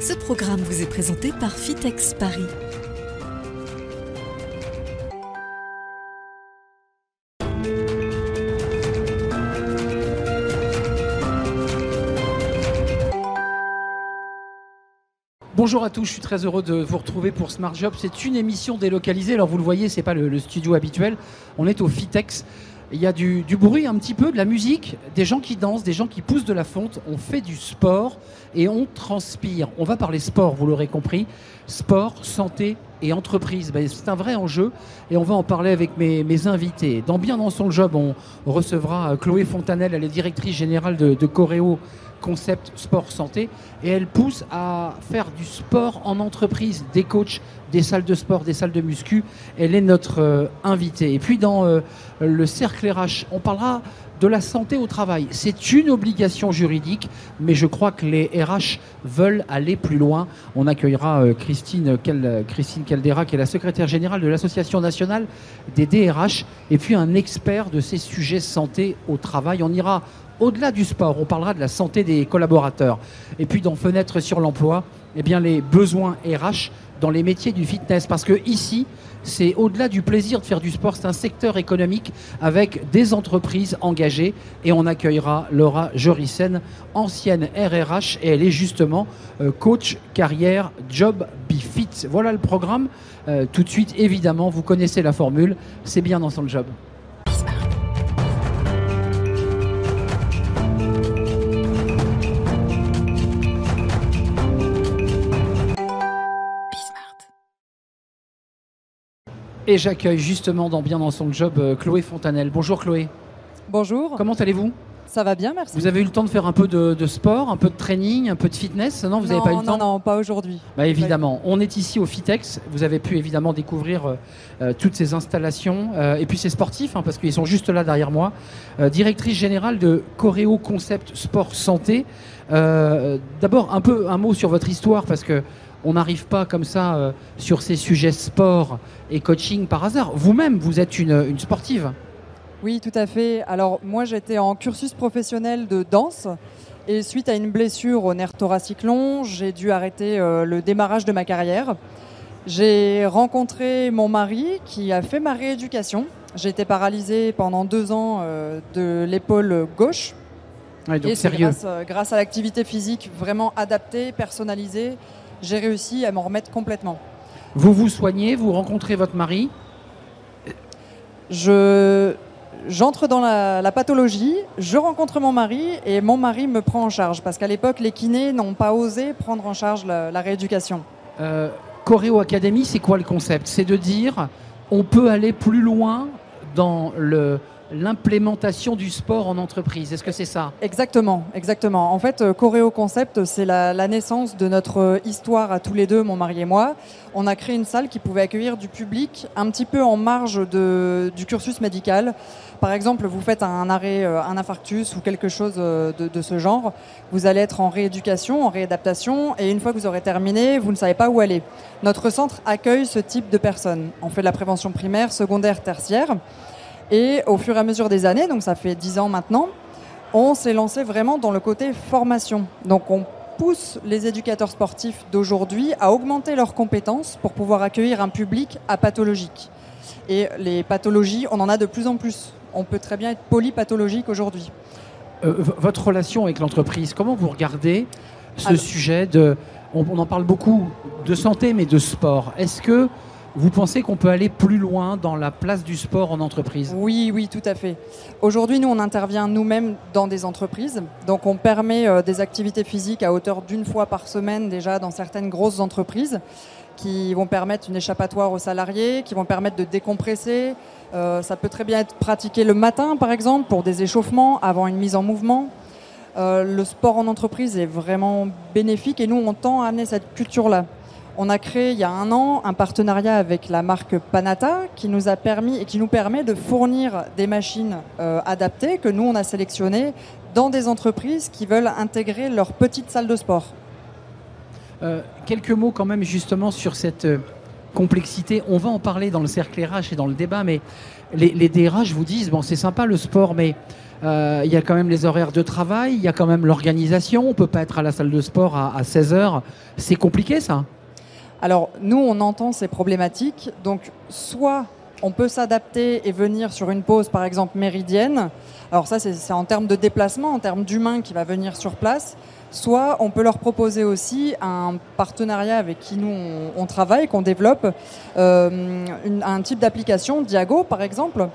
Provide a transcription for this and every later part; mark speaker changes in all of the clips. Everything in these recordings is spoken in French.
Speaker 1: Ce programme vous est présenté par Fitex Paris.
Speaker 2: Bonjour à tous, je suis très heureux de vous retrouver pour Smart Job. C'est une émission délocalisée. Alors vous le voyez, c'est pas le, le studio habituel. On est au Fitex. Il y a du, du bruit un petit peu, de la musique, des gens qui dansent, des gens qui poussent de la fonte. On fait du sport et on transpire. On va parler sport, vous l'aurez compris. Sport, santé et entreprise. Ben, c'est un vrai enjeu et on va en parler avec mes, invités. Dans Bien dans son job, on recevra euh, Chloé Fontanelle, elle est directrice générale de, de Coréo Concept Sport Santé et elle pousse à faire du sport en entreprise, des coachs, des salles de sport, des salles de muscu. Elle est notre euh, invitée. Et puis dans euh, le cercle RH, on parlera de la santé au travail. C'est une obligation juridique, mais je crois que les RH veulent aller plus loin. On accueillera euh, Christine, Cal- Christine Caldera, qui est la secrétaire générale de l'Association nationale des DRH, et puis un expert de ces sujets santé au travail. On ira au-delà du sport, on parlera de la santé des collaborateurs. Et puis dans Fenêtre sur l'emploi, eh bien les besoins RH dans les métiers du fitness. Parce que ici, c'est au-delà du plaisir de faire du sport, c'est un secteur économique avec des entreprises engagées. Et on accueillera Laura Jorissen, ancienne RRH, et elle est justement euh, coach carrière Job Be Fit. Voilà le programme. Euh, tout de suite, évidemment, vous connaissez la formule, c'est bien dans son job. Et j'accueille justement dans Bien dans son job euh, Chloé Fontanelle. Bonjour Chloé,
Speaker 3: Bonjour,
Speaker 2: comment allez-vous?
Speaker 3: Ça va bien, merci.
Speaker 2: Vous avez eu le temps de faire un peu de, de sport, un peu de training, un peu de fitness? Non, vous n'avez pas eu le temps
Speaker 3: Non, non, pas aujourd'hui.
Speaker 2: Bah, évidemment, on est ici au Fitex. Vous avez pu évidemment découvrir euh, euh, toutes ces installations. Euh, et puis c'est sportif, hein, parce qu'ils sont juste là derrière moi. Euh, directrice générale de Coréo Concept Sport Santé. D'abord, un peu un mot sur votre histoire, parce que on n'arrive pas comme ça euh, sur ces sujets sport et coaching par hasard. Vous-même, vous êtes une, une sportive.
Speaker 3: Oui, tout à fait. Alors, moi, j'étais en cursus professionnel de danse. Et suite à une blessure au nerf thoracique long, j'ai dû arrêter euh, le démarrage de ma carrière. J'ai rencontré mon mari qui a fait ma rééducation. J'ai été paralysée pendant deux ans euh, de l'épaule gauche.
Speaker 2: Ouais, donc
Speaker 3: et c'est
Speaker 2: sérieux.
Speaker 3: grâce, grâce à l'activité physique vraiment adaptée, personnalisée, j'ai réussi à m'en remettre complètement.
Speaker 2: Vous vous soignez, vous rencontrez votre mari.
Speaker 3: Je j'entre dans la, la pathologie, je rencontre mon mari et mon mari me prend en charge parce qu'à l'époque les kinés n'ont pas osé prendre en charge la, la rééducation.
Speaker 2: Euh, Coréo Academy, c'est quoi le concept? C'est de dire on peut aller plus loin dans le l'implémentation du sport en entreprise. Est-ce que c'est ça?
Speaker 3: Exactement, exactement. En fait, euh, Coréo Concept, c'est la, naissance de notre euh, histoire à tous les deux, mon mari et moi. On a créé une salle qui pouvait accueillir du public un petit peu en marge du cursus médical. Par exemple, vous faites un arrêt, euh, un infarctus ou quelque chose de, de ce genre. Vous allez être en rééducation, en réadaptation, et une fois que vous aurez terminé, vous ne savez pas où aller. Notre centre accueille ce type de personnes. On fait de la prévention primaire, secondaire, tertiaire. Et au fur et à mesure des années, donc ça fait 10 ans maintenant, on s'est lancé vraiment dans le côté formation. Donc on pousse les éducateurs sportifs d'aujourd'hui à augmenter leurs compétences pour pouvoir accueillir un public apathologique. Et les pathologies, on en a de plus en plus. On peut très bien être polypathologique aujourd'hui.
Speaker 2: Euh, Votre relation avec l'entreprise, comment vous regardez ce
Speaker 3: Alors-
Speaker 2: sujet de... On, on en parle beaucoup de santé, mais de sport. Est-ce que vous pensez qu'on peut aller plus loin dans la place du sport en entreprise?
Speaker 3: Oui, oui, tout à fait. Aujourd'hui, nous, on intervient nous-mêmes dans des entreprises. Donc, on permet euh, des activités physiques à hauteur d'une fois par semaine déjà dans certaines grosses entreprises qui vont permettre une échappatoire aux salariés, qui vont permettre de décompresser. Euh, ça peut très bien être pratiqué le matin, par exemple, pour des échauffements avant une mise en mouvement. Euh, le sport en entreprise est vraiment bénéfique et nous, on tend à amener cette culture-là. On a créé il y a un an un partenariat avec la marque Panata qui nous a permis et qui nous permet de fournir des machines euh, adaptées que nous on a sélectionnées dans des entreprises qui veulent intégrer leur petite salle de sport.
Speaker 2: Euh, Quelques mots quand même justement sur cette euh, complexité. On va en parler dans le cercle RH et dans le débat, mais les, DRH vous disent, bon, c'est sympa le sport, mais il y a quand même les horaires de travail, il y a quand même l'organisation, on peut pas être à la salle de sport à, à 16 heures. C'est compliqué ça?
Speaker 3: Alors, nous, on entend ces problématiques. Donc, soit on peut s'adapter et venir sur une pause, par exemple, méridienne. Alors ça, c'est en termes de déplacement, en termes d'humain qui va venir sur place. Soit on peut leur proposer aussi un partenariat avec qui nous on, travaille, qu'on développe, euh, un type d'application, Diago par exemple,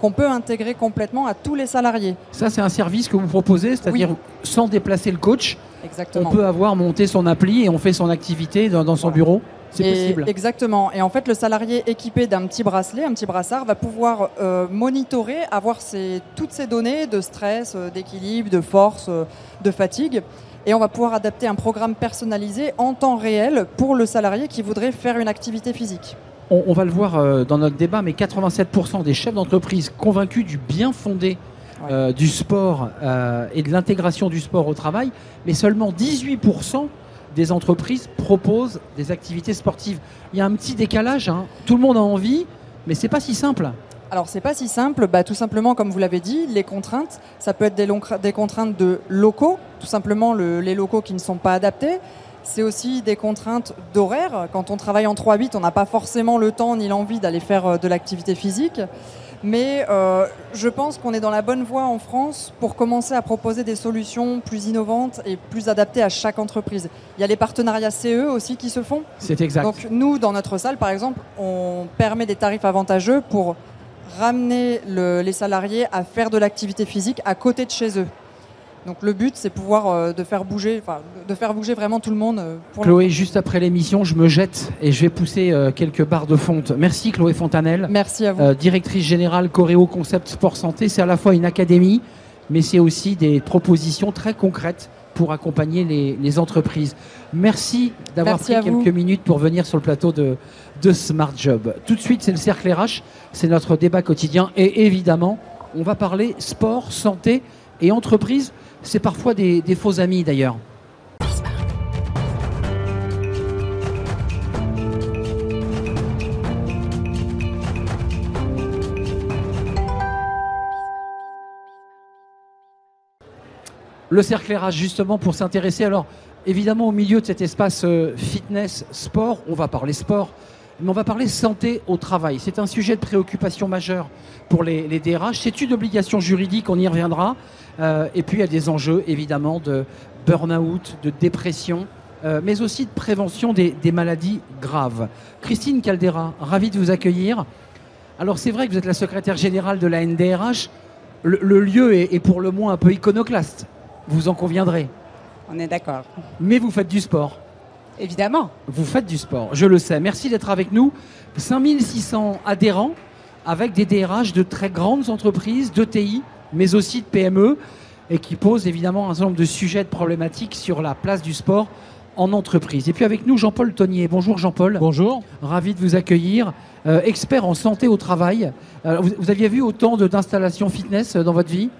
Speaker 3: qu'on peut intégrer complètement à tous les salariés.
Speaker 2: Ça, c'est un service que vous proposez, c'est-à-dire sans déplacer le coach, on
Speaker 3: Exactement.
Speaker 2: peut avoir monté son appli et on fait son activité dans, dans son
Speaker 3: Voilà.
Speaker 2: bureau. C'est possible.
Speaker 3: Exactement. Et en fait, le salarié équipé d'un petit bracelet, un petit brassard, va pouvoir euh, monitorer, avoir ses- toutes ces données de stress, euh, d'équilibre, de force, euh, de fatigue. Et on va pouvoir adapter un programme personnalisé en temps réel pour le salarié qui voudrait faire une activité physique.
Speaker 2: On, on va le voir euh, dans notre débat, mais 87% des chefs d'entreprise convaincus du bien fondé
Speaker 3: Ouais.
Speaker 2: euh, du sport euh, et de l'intégration du sport au travail, mais seulement 18% des entreprises proposent des activités sportives. Il y a un petit décalage, hein. tout le monde a envie, mais c'est pas si simple.
Speaker 3: Alors c'est pas si simple, bah, tout simplement comme vous l'avez dit, les contraintes, ça peut être des, contraintes de locaux, tout simplement le- les locaux qui ne sont pas adaptés. C'est aussi des contraintes d'horaire. Quand on travaille en 3-8, on n'a pas forcément le temps ni l'envie d'aller faire euh, de l'activité physique. Mais euh, je pense qu'on est dans la bonne voie en France pour commencer à proposer des solutions plus innovantes et plus adaptées à chaque entreprise. Il y a les partenariats CE aussi qui se font.
Speaker 2: C'est exact.
Speaker 3: Donc nous, dans notre salle, par exemple, on permet des tarifs avantageux pour ramener le- les salariés à faire de l'activité physique à côté de chez eux. Donc le but, c'est pouvoir euh, de faire bouger, de faire bouger vraiment tout le monde. euh, pour
Speaker 2: Chloé, juste après l'émission, je me jette et je vais pousser euh, quelques barres de fonte. Merci Chloé Fontanelle.
Speaker 3: Merci à vous.
Speaker 2: Directrice générale Coréo Concept Sport Santé, c'est à la fois une académie, mais c'est aussi des propositions très concrètes pour accompagner les, les entreprises. Merci d'avoir pris
Speaker 3: vous.
Speaker 2: quelques minutes pour venir sur le plateau de, de Smart Job. Tout de suite, c'est le cercle RH, c'est notre débat quotidien et évidemment, on va parler sport, santé et entreprise. C'est parfois des, faux amis d'ailleurs. Le cercle RH, justement, pour s'intéresser. Alors, évidemment, au milieu de cet espace euh, fitness, sport, on va parler sport, mais on va parler santé au travail. C'est un sujet de préoccupation majeure pour les, les DRH. C'est une obligation juridique, on y reviendra. Euh, et puis, il y a des enjeux, évidemment, de burn-out, de dépression, euh, mais aussi de prévention des, des maladies graves. Christine Caldera, ravie de vous accueillir. Alors, c'est vrai que vous êtes la secrétaire générale de la NDRH. Le, le lieu est, est pour le moins un peu iconoclaste, vous en conviendrez.
Speaker 4: On est d'accord.
Speaker 2: Mais vous faites du sport.
Speaker 4: Évidemment.
Speaker 2: Vous faites du sport, je le sais. Merci d'être avec nous. 5600 adhérents avec des DRH de très grandes entreprises, d'ETI, mais aussi de PME, et qui posent évidemment un certain nombre de sujets, de problématiques sur la place du sport en entreprise. Et puis avec nous, Jean-Paul Tonnier. Bonjour Jean-Paul.
Speaker 5: Bonjour.
Speaker 2: Ravi de vous accueillir. Euh, expert en santé au travail. Euh, vous, vous aviez vu autant de- d'installations fitness dans votre vie?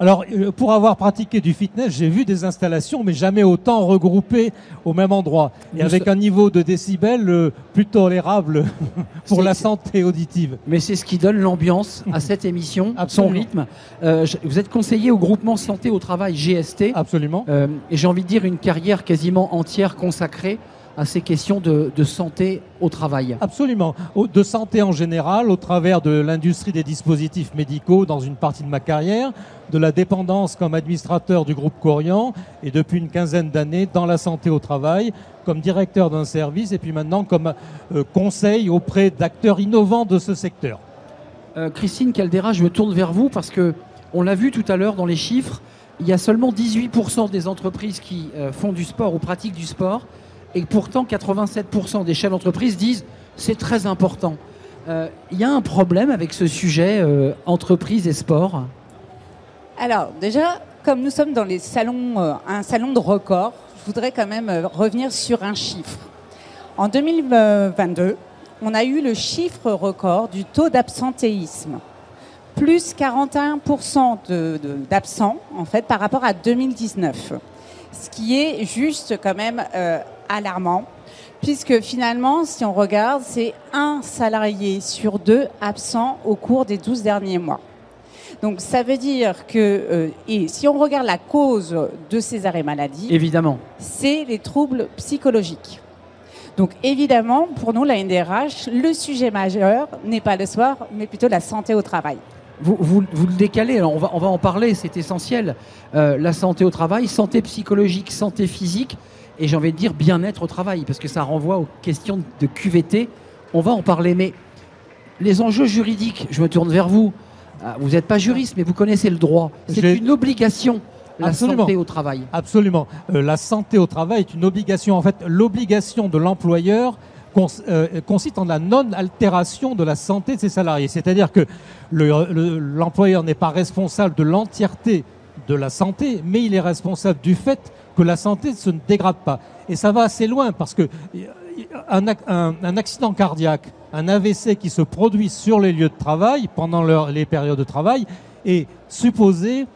Speaker 5: Alors, euh, pour avoir pratiqué du fitness, j'ai vu des installations, mais jamais autant regroupées au même endroit. Et avec un niveau de décibels euh, plus tolérable pour la santé auditive.
Speaker 2: Mais c'est ce qui donne l'ambiance à cette émission, son rythme. Euh, vous êtes conseiller au groupement santé au travail GST.
Speaker 5: Absolument.
Speaker 2: Euh, et j'ai envie de dire une carrière quasiment entière consacrée à ces questions de, de santé au travail.
Speaker 5: Absolument. De santé en général, au travers de l'industrie des dispositifs médicaux dans une partie de ma carrière, de la dépendance comme administrateur du groupe Corian et depuis une quinzaine d'années dans la santé au travail comme directeur d'un service et puis maintenant comme euh, conseil auprès d'acteurs innovants de ce secteur.
Speaker 2: Euh, Christine Caldera, je me tourne vers vous parce que on l'a vu tout à l'heure dans les chiffres, il y a seulement 18% des entreprises qui euh, font du sport ou pratiquent du sport, et pourtant 87% des chefs d'entreprise disent c'est très important. Euh, Il y a un problème avec ce sujet euh, entreprise et sport?
Speaker 4: Alors, déjà, comme nous sommes dans les salons, euh, un salon de record, je voudrais quand même euh, revenir sur un chiffre. En 2022, on a eu le chiffre record du taux d'absentéisme. Plus 41% de- de- d'absents, en fait, par rapport à 2019. Ce qui est juste quand même euh, alarmant, puisque finalement, si on regarde, c'est un salarié sur deux absent au cours des 12 derniers mois. Donc ça veut dire que, euh, et si on regarde la cause de ces arrêts maladie,
Speaker 2: Évidemment.
Speaker 4: c'est les troubles psychologiques. Donc évidemment, pour nous, la NDRH, le sujet majeur n'est pas le soir, mais plutôt la santé au travail.
Speaker 2: Vous, vous, vous le décalez, alors on va, on va en parler, c'est essentiel. Euh, la santé au travail, santé psychologique, santé physique, et j'ai envie de dire bien-être au travail, parce que ça renvoie aux questions de QVT. On va en parler, mais les enjeux juridiques, je me tourne vers vous. Ah, Vous n'êtes pas juriste, mais vous connaissez le droit. C'est une obligation, la
Speaker 5: Absolument.
Speaker 2: santé au travail.
Speaker 5: Absolument. Euh, la santé au travail est une obligation. En fait, l'obligation de l'employeur cons- euh, consiste en la non-altération de la santé de ses salariés. C'est-à-dire que le- le- l'employeur n'est pas responsable de l'entièreté de la santé, mais il est responsable du fait que la santé ne se dégrade pas. Et ça va assez loin parce que euh, un, ac- un- un accident cardiaque, un AVC qui se produit sur les lieux de travail pendant leur- les périodes de travail est supposé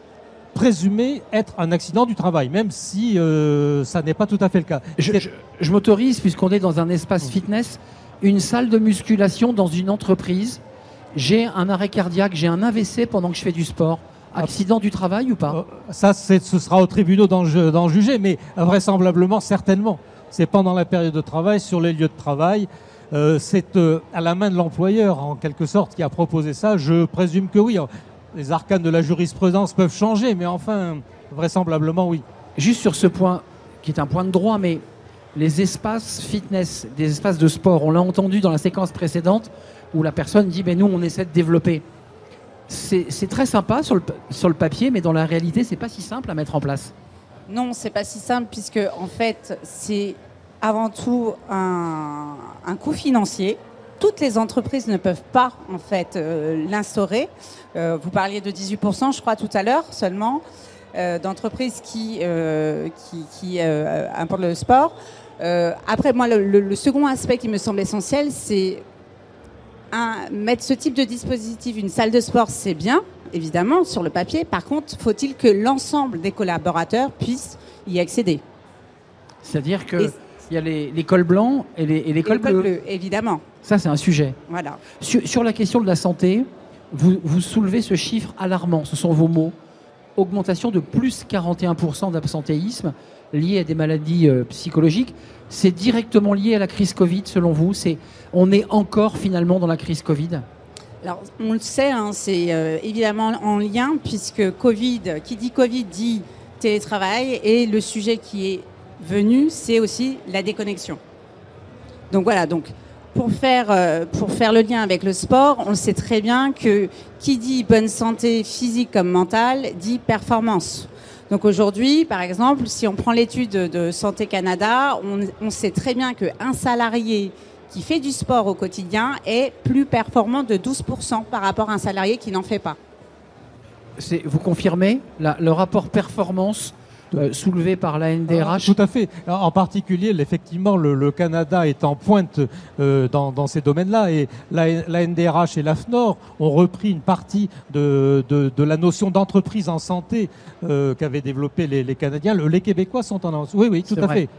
Speaker 5: présumé être un accident du travail, même si euh, ça n'est pas tout à fait le cas.
Speaker 2: Je,
Speaker 5: C'est-
Speaker 2: je- je m'autorise, puisqu'on est dans un espace fitness, une salle de musculation dans une entreprise. J'ai un arrêt cardiaque, j'ai un AVC pendant que je fais du sport. Accident du travail ou pas
Speaker 5: Euh, ça, ce sera aux tribunaux d'en ju- d'en juger, mais vraisemblablement, certainement. C'est pendant la période de travail, sur les lieux de travail. Euh, c'est euh, à la main de l'employeur, en quelque sorte, qui a proposé ça. Je présume que oui. Les arcanes de la jurisprudence peuvent changer, mais enfin, vraisemblablement, oui.
Speaker 2: Juste sur ce point, qui est un point de droit, mais les espaces fitness, des espaces de sport, on l'a entendu dans la séquence précédente, où la personne dit, ben nous, on essaie de développer. C'est très sympa sur le, papier, mais dans la réalité, c'est pas si simple à mettre en place.
Speaker 4: Non, c'est pas si simple puisque en fait, c'est avant tout un, un coût financier. Toutes les entreprises ne peuvent pas en fait euh, l'instaurer. Euh, vous parliez de 18%, je crois tout à l'heure seulement, euh, d'entreprises qui importent le sport. Après, moi, le second aspect qui me semble essentiel, c'est un- mettre ce type de dispositif, une salle de sport, c'est bien, évidemment, sur le papier. Par contre, faut-il que l'ensemble des collaborateurs puissent y accéder
Speaker 2: C'est-à-dire qu'il
Speaker 4: Et-
Speaker 2: y a les, les cols blancs et les, et les
Speaker 4: Et
Speaker 2: cols
Speaker 4: le col
Speaker 2: bleus.
Speaker 4: bleu, évidemment.
Speaker 2: Ça, c'est un sujet.
Speaker 4: Voilà.
Speaker 2: Sur, sur la question de la santé, vous, vous soulevez ce chiffre alarmant, ce sont vos mots. Augmentation de plus 41% d'absentéisme lié à des maladies euh, psychologiques. C'est directement lié à la crise Covid, selon vous? C'est On est encore finalement dans la crise Covid?
Speaker 4: Alors, on le sait, hein, c'est euh, évidemment en lien, puisque Covid, qui dit Covid dit télétravail, et le sujet qui est venu, c'est aussi la déconnexion. Donc voilà, donc pour faire, euh, pour faire le lien avec le sport, on sait très bien que qui dit bonne santé physique comme mentale dit performance. Donc aujourd'hui, par exemple, si on prend l'étude de Santé Canada, on, sait très bien qu'un salarié qui fait du sport au quotidien est plus performant de 12% par rapport à un salarié qui n'en fait pas.
Speaker 2: Vous confirmez le rapport performance euh, soulevé par la NDRH
Speaker 5: Tout à fait. En particulier, effectivement, le, le Canada est en pointe euh, dans, dans ces domaines-là et la, la NDRH et l'AFNOR ont repris une partie de, de, de la notion d'entreprise en santé euh, qu'avaient développé les, les Canadiens. Le- les Québécois sont en avance. Oui, oui, tout à
Speaker 2: vrai.
Speaker 5: fait.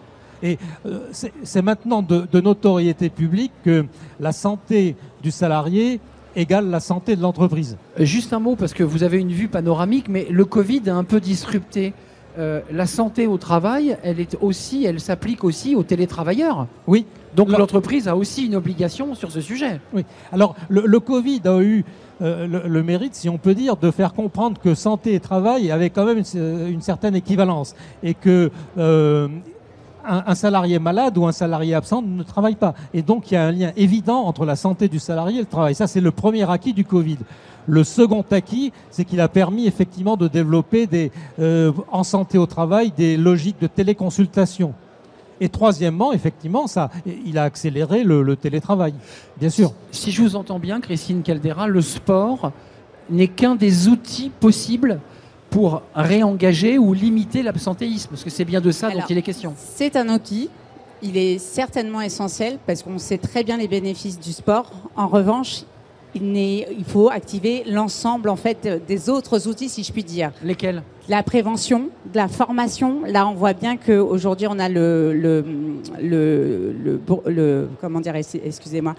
Speaker 5: Et euh, c'est maintenant de, de notoriété publique que la santé du salarié égale la santé de l'entreprise.
Speaker 2: Juste un mot, parce que vous avez une vue panoramique, mais le Covid a un peu disrupté. Euh, la santé au travail, elle est aussi, elle s'applique aussi aux télétravailleurs.
Speaker 5: Oui.
Speaker 2: Donc l'entreprise a aussi une obligation sur ce sujet.
Speaker 5: Oui. Alors, le, le Covid a eu euh, le, le mérite, si on peut dire, de faire comprendre que santé et travail avaient quand même une, une certaine équivalence et que euh, un, un salarié malade ou un salarié absent ne travaille pas. Et donc, il y a un lien évident entre la santé du salarié et le travail. Ça, c'est le premier acquis du Covid. Le second acquis, c'est qu'il a permis effectivement de développer des, euh, en santé au travail des logiques de téléconsultation. Et troisièmement, effectivement, ça, il a accéléré le, le télétravail, bien sûr.
Speaker 2: Si je vous entends bien, Christine Caldera, le sport n'est qu'un des outils possibles pour réengager ou limiter l'absentéisme, parce que c'est bien de ça dont
Speaker 4: Alors,
Speaker 2: il est question.
Speaker 4: C'est un outil. Il est certainement essentiel parce qu'on sait très bien les bénéfices du sport. En revanche, il, faut activer l'ensemble en fait des autres outils, si je puis dire.
Speaker 2: Lesquels?
Speaker 4: La prévention, de la formation. Là, on voit bien qu'aujourd'hui, on a le, le, le, le, le comment dire, excusez-moi,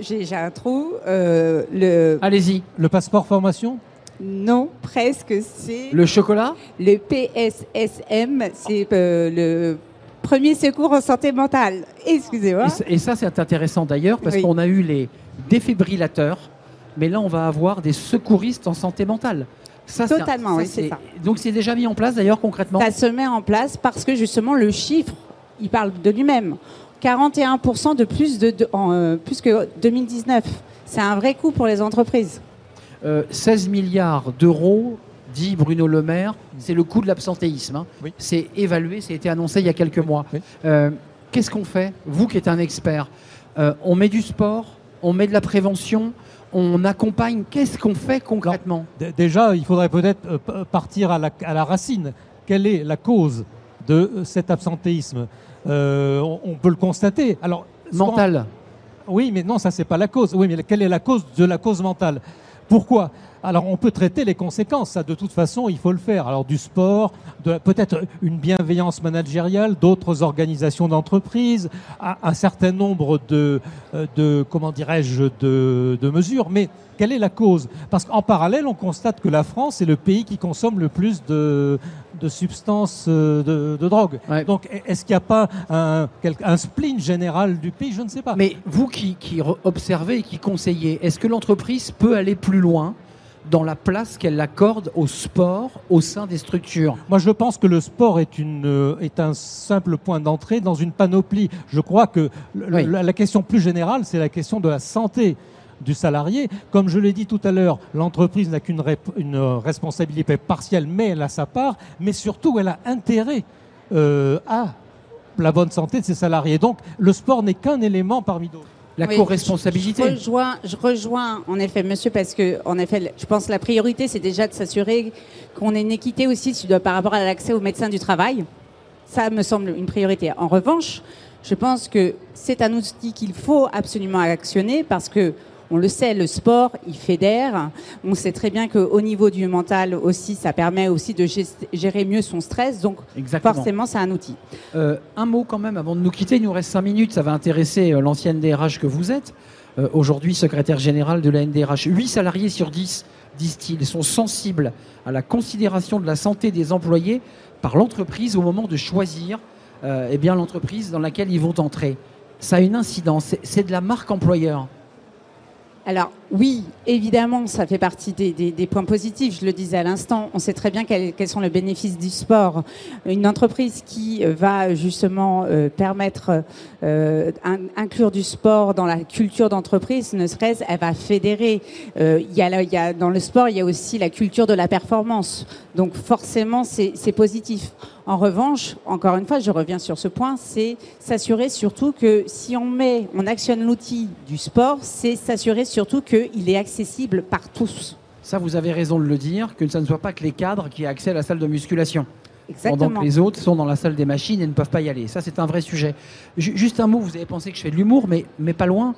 Speaker 4: j'ai un trou. Euh, le,
Speaker 2: Allez-y.
Speaker 5: Le passeport formation?
Speaker 4: Non, presque. C'est
Speaker 2: le chocolat?
Speaker 4: Le PSSM, c'est euh, le premier secours en santé mentale. Excusez-moi.
Speaker 2: Et, ça, c'est intéressant d'ailleurs parce qu'on a eu les défibrillateurs, mais là, on va avoir des secouristes en santé mentale.
Speaker 4: Ça, Totalement, oui, c'est ça.
Speaker 2: Donc c'est déjà mis en place d'ailleurs concrètement
Speaker 4: Ça se met en place parce que justement le chiffre, il parle de lui-même. 41% de plus, de, en, euh, plus que 2019. C'est un vrai coût pour les entreprises.
Speaker 2: 16 euh, milliards d'euros, dit Bruno Le Maire, c'est le coût de l'absentéisme. Hein. C'est évalué, ça a été annoncé il y a quelques mois. Euh, qu'est-ce qu'on fait, vous qui êtes un expert On met du sport, on met de la prévention, on accompagne. Qu'est-ce qu'on fait concrètement?
Speaker 5: Déjà, il faudrait peut-être partir à la, à la racine. Quelle est la cause de cet absentéisme? Euh, on, peut le constater.
Speaker 2: Alors, mental.
Speaker 5: Oui, mais non, ça c'est pas la cause. Oui, mais quelle est la cause de la cause mentale? Pourquoi? Alors on peut traiter les conséquences, ça de toute façon il faut le faire. Alors du sport, peut-être une bienveillance managériale, d'autres organisations d'entreprise, un certain nombre de, euh, de comment dirais-je, de, de mesures. Mais quelle est la cause? Parce qu'en parallèle, on constate que la France est le pays qui consomme le plus de, de substances euh, de, de drogue. Donc, est-ce qu'il n'y a pas un, un, spleen général du pays? Je ne sais pas.
Speaker 2: Mais vous qui, qui observez et qui conseillez, est-ce que l'entreprise peut aller plus loin dans la place qu'elle accorde au sport au sein des structures?
Speaker 5: Moi, je pense que le sport est, une, euh, est un simple point d'entrée dans une panoplie. Je crois que la, question plus générale, c'est la question de la santé du salarié. Comme je l'ai dit tout à l'heure, l'entreprise n'a qu'une une responsabilité partielle, mais elle a sa part, mais surtout elle a intérêt euh, à la bonne santé de ses salariés. Donc le sport n'est qu'un élément parmi d'autres
Speaker 2: la co-responsabilité.
Speaker 4: Je, rejoins, je rejoins en effet, monsieur, parce que en effet, je pense que la priorité, c'est déjà de s'assurer qu'on ait une équité aussi par rapport à l'accès aux médecins du travail. Ça me semble une priorité. En revanche, je pense que c'est un outil qu'il faut absolument actionner parce que on le sait, le sport, il fédère. On sait très bien qu'au niveau du mental aussi, ça permet aussi de gérer mieux son stress. Donc, forcément, c'est un outil.
Speaker 2: Euh, un mot quand même avant de nous quitter. Il nous reste cinq minutes. Ça va intéresser euh, l'ancienne DRH que vous êtes. Euh, aujourd'hui, secrétaire général de la NDRH. 8 salariés sur 10, disent-ils, sont sensibles à la considération de la santé des employés par l'entreprise au moment de choisir eh bien l'entreprise dans laquelle ils vont entrer. Ça a une incidence. C'est de la marque employeur.
Speaker 4: Alors oui, évidemment, ça fait partie des, points positifs. Je le disais à l'instant, on sait très bien quels, sont les bénéfices du sport. Une entreprise qui euh, va justement euh, permettre euh, inclure du sport dans la culture d'entreprise, ne serait-ce, elle va fédérer. il, y a, dans le sport, il y a aussi la culture de la performance. Donc forcément, c'est positif. En revanche, encore une fois, je reviens sur ce point, c'est s'assurer surtout que si on met, on actionne l'outil du sport, c'est s'assurer surtout qu'il est accessible par tous.
Speaker 2: Ça, vous avez raison de le dire, que ça ne soit pas que les cadres qui aient accès à la salle de musculation.
Speaker 4: Exactement.
Speaker 2: Pendant que les autres sont dans la salle des machines et ne peuvent pas y aller. Ça, c'est un vrai sujet. Juste un mot, vous avez pensé que je fais de l'humour, mais, mais pas loin.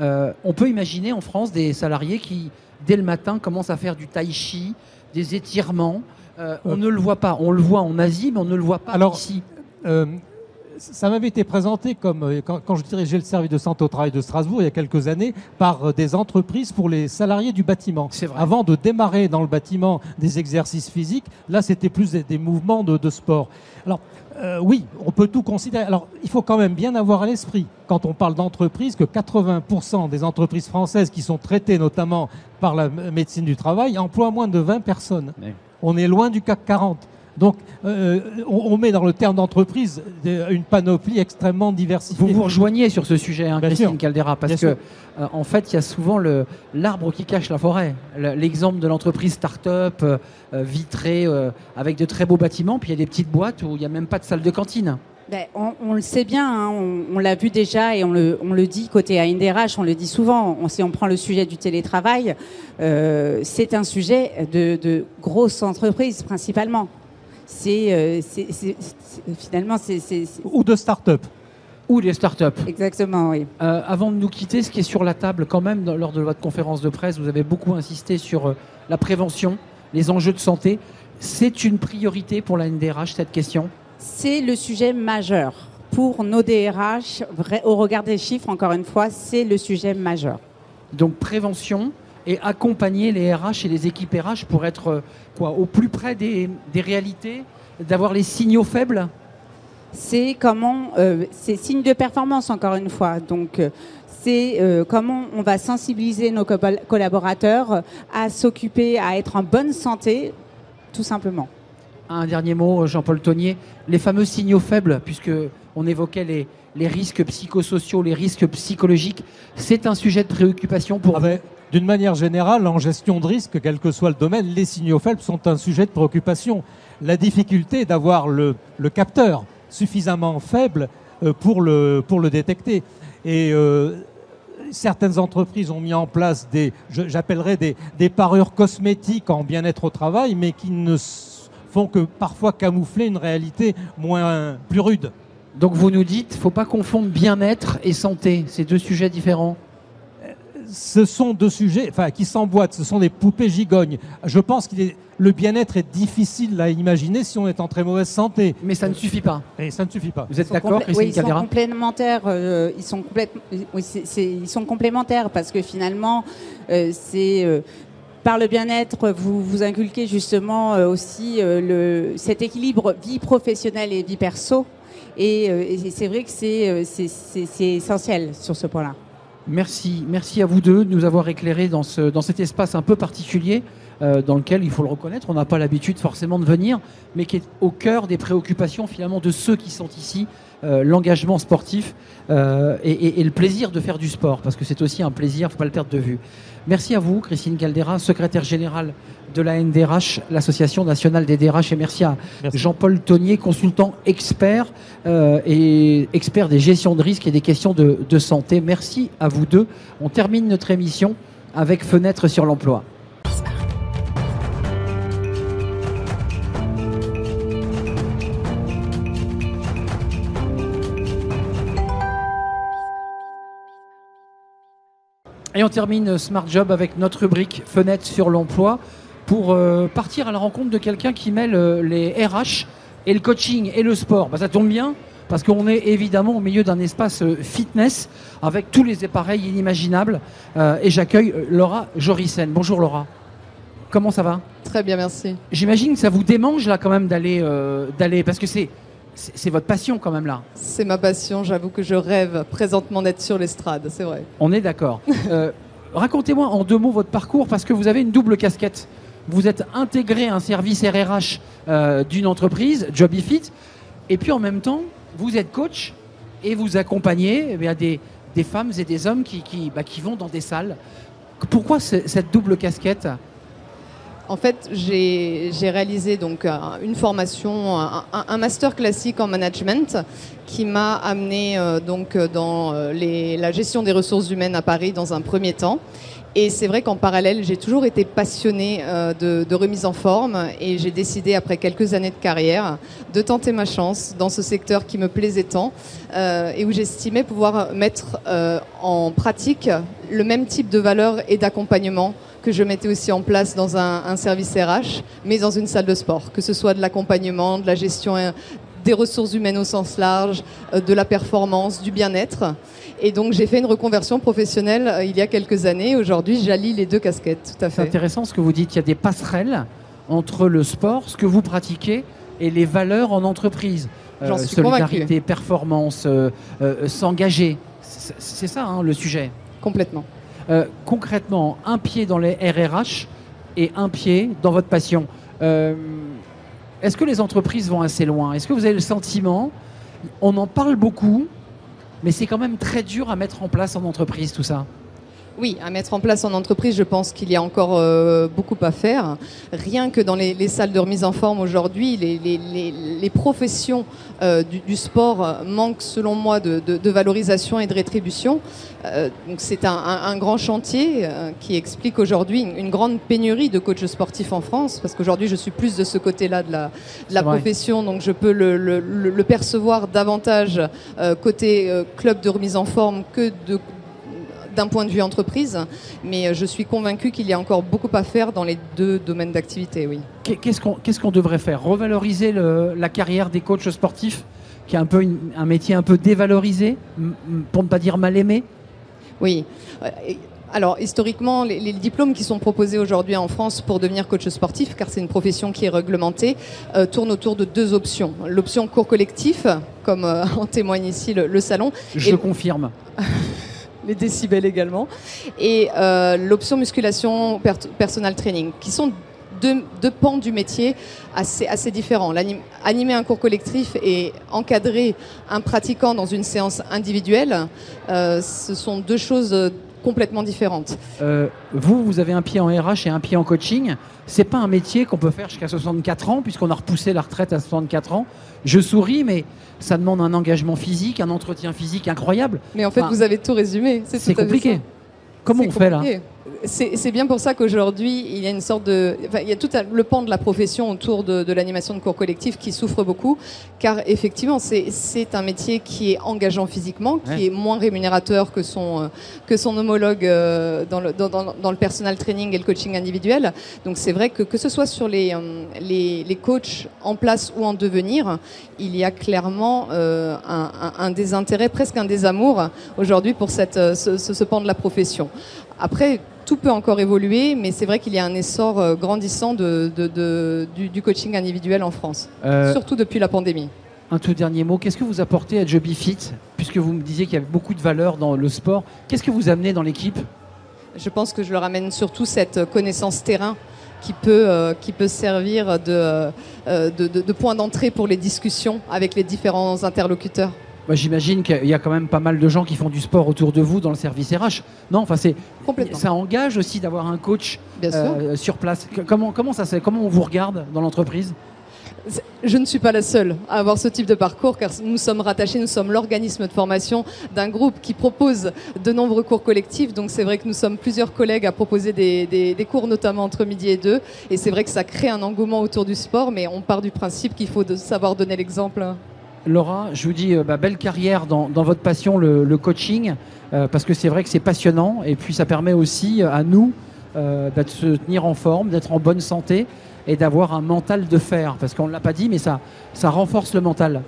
Speaker 2: Euh, on peut imaginer en France des salariés qui, dès le matin, commencent à faire du tai chi, des étirements, euh, on ne le voit pas. On le voit en Asie, mais on ne le voit pas Alors, ici.
Speaker 5: Euh, ça m'avait été présenté comme, euh, quand, je dirigeais le service de santé au travail de Strasbourg il y a quelques années, par des entreprises pour les salariés du bâtiment.
Speaker 2: Vrai.
Speaker 5: Avant de démarrer dans le bâtiment des exercices physiques, là c'était plus des, mouvements de, sport. Alors oui, on peut tout considérer. Alors il faut quand même bien avoir à l'esprit, quand on parle d'entreprises, que 80% des entreprises françaises qui sont traitées notamment par la médecine du travail emploient moins de 20 personnes. On est loin du CAC 40. Donc, euh, on, met dans le terme d'entreprise une panoplie extrêmement diversifiée.
Speaker 2: Vous vous rejoignez sur ce sujet, hein, Christine Caldera, parce qu'en que, euh, en fait, il y a souvent l'arbre qui cache la forêt. L'exemple de l'entreprise start-up euh, vitrée avec de très beaux bâtiments, puis il y a des petites boîtes où il n'y a même pas de salle de cantine.
Speaker 4: Ben, on, le sait bien, hein, on, l'a vu déjà et on le, dit côté ANDRH, on le dit souvent, on, si on prend le sujet du télétravail, euh, c'est un sujet de, grosses entreprises principalement. C'est euh, finalement c'est
Speaker 5: ou de start-up.
Speaker 2: Ou les start-up.
Speaker 4: Exactement, oui.
Speaker 2: Euh, avant de nous quitter, ce qui est sur la table quand même lors de votre conférence de presse, vous avez beaucoup insisté sur la prévention, les enjeux de santé. C'est une priorité pour la NDRH, cette question?
Speaker 4: C'est le sujet majeur. Pour nos DRH, au regard des chiffres, encore une fois, c'est le sujet majeur.
Speaker 2: Donc prévention et accompagner les RH et les équipes RH pour être euh, quoi, au plus près des, réalités, d'avoir les signaux faibles?
Speaker 4: C'est comment, euh, c'est signe de performance encore une fois. Donc euh, c'est comment on va sensibiliser nos collaborateurs à s'occuper, à être en bonne santé, tout simplement.
Speaker 2: Un dernier mot, Jean-Paul Tonnier, les fameux signaux faibles, puisque on évoquait les, les risques psychosociaux, les risques psychologiques. C'est un sujet de préoccupation pour ah ben,
Speaker 5: D'une manière générale, en gestion de risque, quel que soit le domaine, les signaux faibles sont un sujet de préoccupation. La difficulté d'avoir le, capteur suffisamment faible euh, pour le, détecter. Et euh, certaines entreprises ont mis en place des, j'appellerais des, parures cosmétiques en bien-être au travail, mais qui ne font que parfois camoufler une réalité plus rude.
Speaker 2: Donc vous nous dites, faut pas confondre bien-être et santé, c'est deux sujets différents.
Speaker 5: Ce sont deux sujets, enfin, qui s'emboîtent. Ce sont des poupées gigognes. Je pense que le bien-être est difficile à imaginer si on est en très mauvaise santé.
Speaker 2: Mais ça ne suffit pas.
Speaker 5: Et ça ne suffit pas.
Speaker 2: Vous êtes d'accord,
Speaker 4: Oui, ils sont complémentaires. Euh, ils sont ils sont complémentaires parce que finalement, euh, c'est euh, par le bien-être, vous, vous inculquez justement aussi le, cet équilibre vie professionnelle et vie perso. Euh, et, c'est vrai que euh, c'est essentiel sur ce point-là.
Speaker 2: Merci, à vous deux de nous avoir éclairés dans, ce, dans cet espace un peu particulier euh, dans lequel, il faut le reconnaître, on n'a pas l'habitude forcément de venir, mais qui est au cœur des préoccupations finalement de ceux qui sont ici, l'engagement sportif et, et, le plaisir de faire du sport, parce que c'est aussi un plaisir, il ne faut pas le perdre de vue. Merci à vous, Christine Caldera, secrétaire générale de la NDRH, l'Association nationale des DRH, et merci à Jean-Paul Tonnier, consultant expert euh, et expert des gestions de risques et des questions de, de santé. Merci à vous deux. On termine notre émission avec Fenêtre sur l'emploi. Et on termine Smart Job avec notre rubrique Fenêtre sur l'emploi pour euh, partir à la rencontre de quelqu'un qui mêle euh, les RH et le coaching et le sport. Bah, ça tombe bien parce qu'on est évidemment au milieu d'un espace euh, fitness avec tous les appareils inimaginables. et j'accueille Laura Jorissen. Bonjour Laura. Comment ça va?
Speaker 6: Très bien, merci.
Speaker 2: J'imagine que ça vous démange là quand même d'aller d'aller parce que c'est c'est votre passion quand même là.
Speaker 6: C'est ma passion, j'avoue que je rêve présentement d'être sur l'estrade, c'est vrai.
Speaker 2: On est d'accord. Euh, racontez-moi en deux mots votre parcours parce que vous avez une double casquette. Vous êtes intégré à un service RRH euh, d'une entreprise, Jobifit, et puis en même temps, vous êtes coach et vous accompagnez eh des, femmes et des hommes qui, bah, vont dans des salles. Pourquoi cette double casquette?
Speaker 6: En fait, j'ai réalisé donc euh, une formation, un, master classique en management qui m'a amené euh, donc dans euh, la gestion des ressources humaines à Paris dans un premier temps. Et c'est vrai qu'en parallèle, j'ai toujours été passionnée de, remise en forme et j'ai décidé, après quelques années de carrière, de tenter ma chance dans ce secteur qui me plaisait tant et où j'estimais pouvoir mettre en pratique le même type de valeurs et d'accompagnement que je mettais aussi en place dans un, service RH, mais dans une salle de sport, que ce soit de l'accompagnement, de la gestion euh, des ressources humaines au sens large, euh, de la performance, du bien-être. Et donc j'ai fait une reconversion professionnelle euh, il y a quelques années. Aujourd'hui, j'allie les deux casquettes, tout à fait.
Speaker 2: C'est intéressant ce que vous dites. Il y a des passerelles entre le sport, ce que vous pratiquez, et les valeurs en entreprise.
Speaker 6: Suis
Speaker 2: solidarité, performance, s'engager. C'est ça hein, le sujet.
Speaker 6: Complètement.
Speaker 2: Euh, concrètement, un pied dans les RRH et un pied dans votre passion. Euh, est-ce que les entreprises vont assez loin? Est-ce que vous avez le sentiment, on en parle beaucoup, mais c'est quand même très dur à mettre en place en entreprise tout ça
Speaker 6: oui, à mettre en place en entreprise, je pense qu'il y a encore euh, beaucoup à faire. Rien que dans les, salles de remise en forme aujourd'hui, les, professions euh, du, sport manquent, selon moi, de, valorisation et de rétribution. Euh, donc c'est un, grand chantier qui explique aujourd'hui une, grande pénurie de coachs sportifs en France, parce qu'aujourd'hui, je suis plus de ce côté-là de la, profession, donc je peux le, le percevoir davantage côté club de remise en forme que de d'un point de vue entreprise, mais je suis convaincue qu'il y a encore beaucoup à faire dans les deux domaines d'activité, oui.
Speaker 2: Qu'est-ce qu'on devrait faire? Revaloriser le- la carrière des coachs sportifs, qui est un peu une- un métier un peu dévalorisé, pour ne pas dire mal aimé?
Speaker 6: Oui. Euh, Alors, historiquement, les, les diplômes qui sont proposés aujourd'hui en France pour devenir coach sportif, car c'est une profession qui est réglementée, euh, tournent autour de deux options. L'option cours collectif, comme euh, en témoigne ici le, le salon,
Speaker 2: Je
Speaker 6: Et-
Speaker 2: confirme.
Speaker 6: les décibels également, et euh, l'option musculation per- personal training, qui sont deux, pans du métier assez, assez différents. Animer un cours collectif et encadrer un pratiquant dans une séance individuelle, euh, ce sont deux choses complètement différentes.
Speaker 2: Euh, vous, vous avez un pied en RH et un pied en coaching. C'est pas un métier qu'on peut faire jusqu'à 64 ans, puisqu'on a repoussé la retraite à 64 ans. Je souris, mais ça demande un engagement physique, un entretien physique incroyable.
Speaker 6: Mais en fait,
Speaker 2: Enfin,
Speaker 6: vous avez tout résumé.
Speaker 2: C'est compliqué. Comment on fait là.
Speaker 6: C'est bien pour ça qu'aujourd'hui, il y a une sorte de. enfin, il y a tout le pan de la profession autour de, de l'animation de cours collectifs qui souffre beaucoup, car effectivement, c'est un métier qui est engageant physiquement, qui
Speaker 2: Ouais.
Speaker 6: est moins rémunérateur que son, que son homologue euh, dans, le, dans, le personal training et le coaching individuel. Donc c'est vrai que que ce soit sur les, euh, les, les coachs en place ou en devenir, il y a clairement euh, un, un- un désintérêt, presque un désamour aujourd'hui pour cette, ce, ce- ce pan de la profession. Après, tout peut encore évoluer, mais c'est vrai qu'il y a un essor euh, grandissant de, de- de- du, du coaching individuel en France,
Speaker 2: Euh,
Speaker 6: surtout depuis la pandémie.
Speaker 2: Un tout dernier mot. Qu'est-ce que vous apportez à Joby Fit Puisque vous me disiez qu'il y avait beaucoup de valeur dans le sport. Qu'est-ce que vous amenez dans l'équipe?
Speaker 6: Je pense que je leur amène surtout cette connaissance terrain qui peut, euh, qui peut servir de, euh, de, de- de point d'entrée pour les discussions avec les différents interlocuteurs.
Speaker 2: Bah, J'imagine qu'il y a quand même pas mal de gens qui font du sport autour de vous dans le service RH. Non, enfin c'est ça engage aussi d'avoir un coach euh, sur place. Comment comment ça Comment on vous regarde dans l'entreprise?
Speaker 6: Je ne suis pas la seule à avoir ce type de parcours car nous sommes rattachés, nous sommes l'organisme de formation d'un groupe qui propose de nombreux cours collectifs. Donc c'est vrai que nous sommes plusieurs collègues à proposer des, des- des cours notamment entre midi et deux. Et c'est vrai que ça crée un engouement autour du sport, mais on part du principe qu'il faut de savoir donner l'exemple.
Speaker 2: Laura, je vous dis euh, bah, belle carrière dans, dans votre passion, le, le coaching, euh, parce que c'est vrai que c'est passionnant et puis ça permet aussi euh, à nous euh, bah, de se tenir en forme, d'être en bonne santé et d'avoir un mental de fer, parce qu'on ne l'a pas dit, mais ça, ça renforce le mental.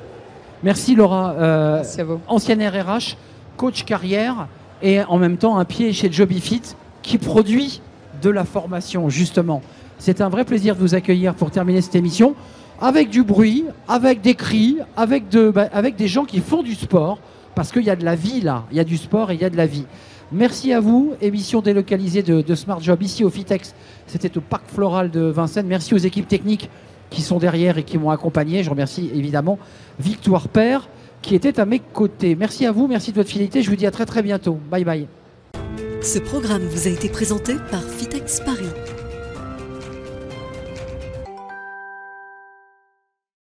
Speaker 2: Merci Laura, euh,
Speaker 6: Merci à vous.
Speaker 2: ancienne RRH, coach carrière et en même temps un pied chez Jobifit qui produit de la formation justement. C'est un vrai plaisir de vous accueillir pour terminer cette émission avec du bruit, avec des cris, bah, avec des gens qui font du sport parce qu'il y a de la vie là, il y a du sport et il y a de la vie. Merci à vous, émission délocalisée de, de Smart Job ici au Fitex. C'était au Parc Floral de Vincennes. Merci aux équipes techniques qui sont derrière et qui m'ont accompagné. Je remercie évidemment Victoire Père qui était à mes côtés. Merci à vous, merci de votre fidélité. Je vous dis à très très bientôt. Bye bye.
Speaker 1: Ce programme vous a été présenté par Fitex Paris.